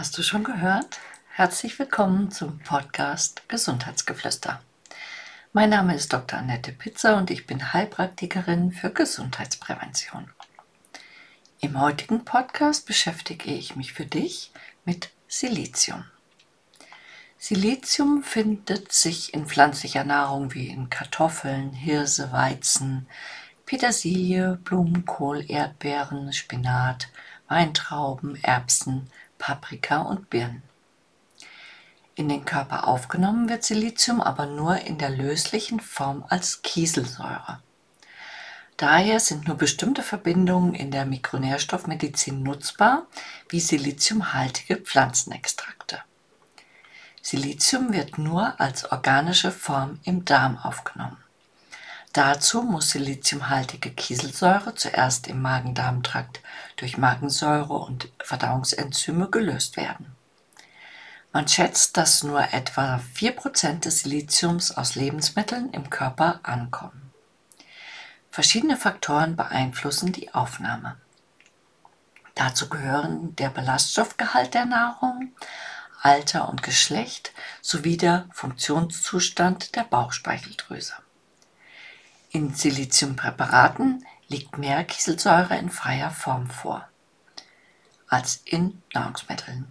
Hast du schon gehört? Herzlich willkommen zum Podcast Gesundheitsgeflüster. Mein Name ist Dr. Annette Pitzer und ich bin Heilpraktikerin für Gesundheitsprävention. Im heutigen Podcast beschäftige ich mich für dich mit Silizium. Silizium findet sich in pflanzlicher Nahrung wie in Kartoffeln, Hirse, Weizen, Petersilie, Blumenkohl, Erdbeeren, Spinat, Weintrauben, Erbsen, Paprika und Birnen. In den Körper aufgenommen wird Silizium aber nur in der löslichen Form als Kieselsäure. Daher sind nur bestimmte Verbindungen in der Mikronährstoffmedizin nutzbar, wie siliziumhaltige Pflanzenextrakte. Silizium wird nur als organische Form im Darm aufgenommen. Dazu muss siliziumhaltige Kieselsäure zuerst im Magen-Darm-Trakt durch Magensäure und Verdauungsenzyme gelöst werden. Man schätzt, dass nur etwa 4% des Siliziums aus Lebensmitteln im Körper ankommen. Verschiedene Faktoren beeinflussen die Aufnahme. Dazu gehören der Ballaststoffgehalt der Nahrung, Alter und Geschlecht sowie der Funktionszustand der Bauchspeicheldrüse. In Siliziumpräparaten liegt mehr Kieselsäure in freier Form vor als in Nahrungsmitteln.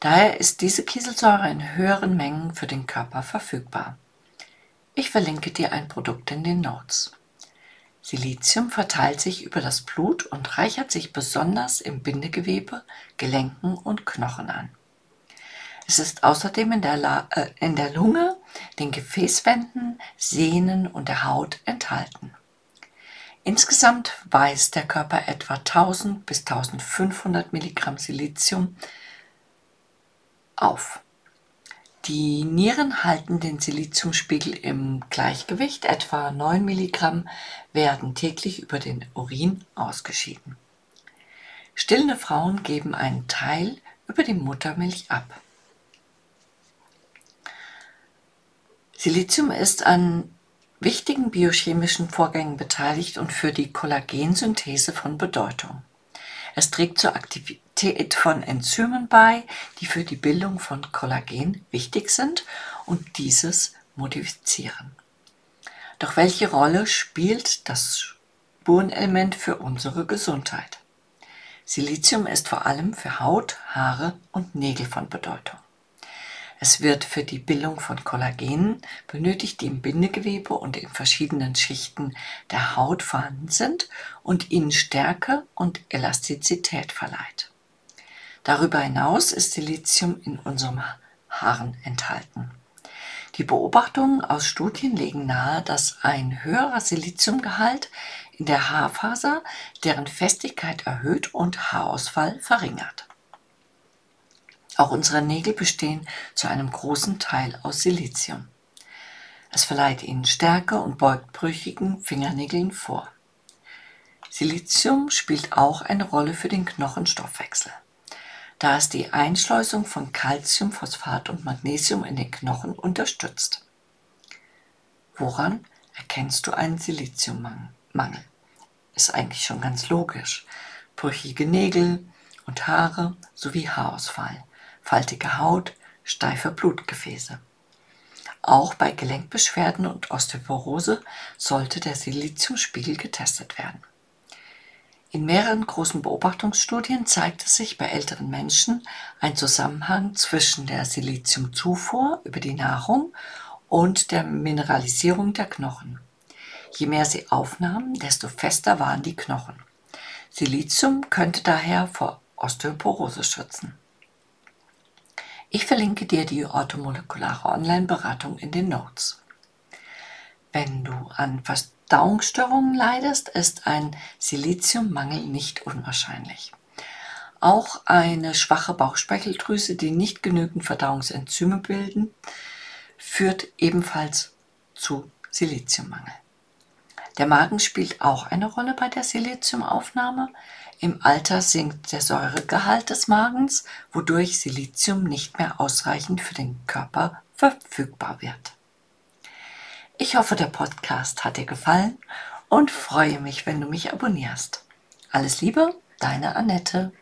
Daher ist diese Kieselsäure in höheren Mengen für den Körper verfügbar. Ich verlinke dir ein Produkt in den Notes. Silizium verteilt sich über das Blut und reichert sich besonders im Bindegewebe, Gelenken und Knochen an. Es ist außerdem in der, La äh, in der Lunge, den Gefäßwänden, Sehnen und der Haut enthalten. Insgesamt weist der Körper etwa 1000 bis 1500 Milligramm Silizium auf. Die Nieren halten den Siliziumspiegel im Gleichgewicht, etwa 9 Milligramm werden täglich über den Urin ausgeschieden. Stillende Frauen geben einen Teil über die Muttermilch ab. Silizium ist an wichtigen biochemischen Vorgängen beteiligt und für die Kollagensynthese von Bedeutung. Es trägt zur Aktivität von Enzymen bei, die für die Bildung von Kollagen wichtig sind und dieses modifizieren. Doch welche Rolle spielt das Spurenelement für unsere Gesundheit? Silizium ist vor allem für Haut, Haare und Nägel von Bedeutung. Es wird für die Bildung von Kollagenen benötigt, die im Bindegewebe und in verschiedenen Schichten der Haut vorhanden sind und ihnen Stärke und Elastizität verleiht. Darüber hinaus ist Silizium in unserem Haaren enthalten. Die Beobachtungen aus Studien legen nahe, dass ein höherer Siliziumgehalt in der Haarfaser deren Festigkeit erhöht und Haarausfall verringert. Auch unsere Nägel bestehen zu einem großen Teil aus Silizium. Es verleiht ihnen Stärke und beugt brüchigen Fingernägeln vor. Silizium spielt auch eine Rolle für den Knochenstoffwechsel, da es die Einschleusung von Calcium, Phosphat und Magnesium in den Knochen unterstützt. Woran erkennst du einen Siliziummangel? Ist eigentlich schon ganz logisch. Brüchige Nägel und Haare sowie Haarausfall faltige Haut, steife Blutgefäße. Auch bei Gelenkbeschwerden und Osteoporose sollte der Siliziumspiegel getestet werden. In mehreren großen Beobachtungsstudien zeigte sich bei älteren Menschen ein Zusammenhang zwischen der Siliziumzufuhr über die Nahrung und der Mineralisierung der Knochen. Je mehr sie aufnahmen, desto fester waren die Knochen. Silizium könnte daher vor Osteoporose schützen. Ich verlinke dir die orthomolekulare Online-Beratung in den Notes. Wenn du an Verdauungsstörungen leidest, ist ein Siliziummangel nicht unwahrscheinlich. Auch eine schwache Bauchspeicheldrüse, die nicht genügend Verdauungsenzyme bilden, führt ebenfalls zu Siliziummangel. Der Magen spielt auch eine Rolle bei der Siliziumaufnahme. Im Alter sinkt der Säuregehalt des Magens, wodurch Silizium nicht mehr ausreichend für den Körper verfügbar wird. Ich hoffe, der Podcast hat dir gefallen und freue mich, wenn du mich abonnierst. Alles Liebe, deine Annette.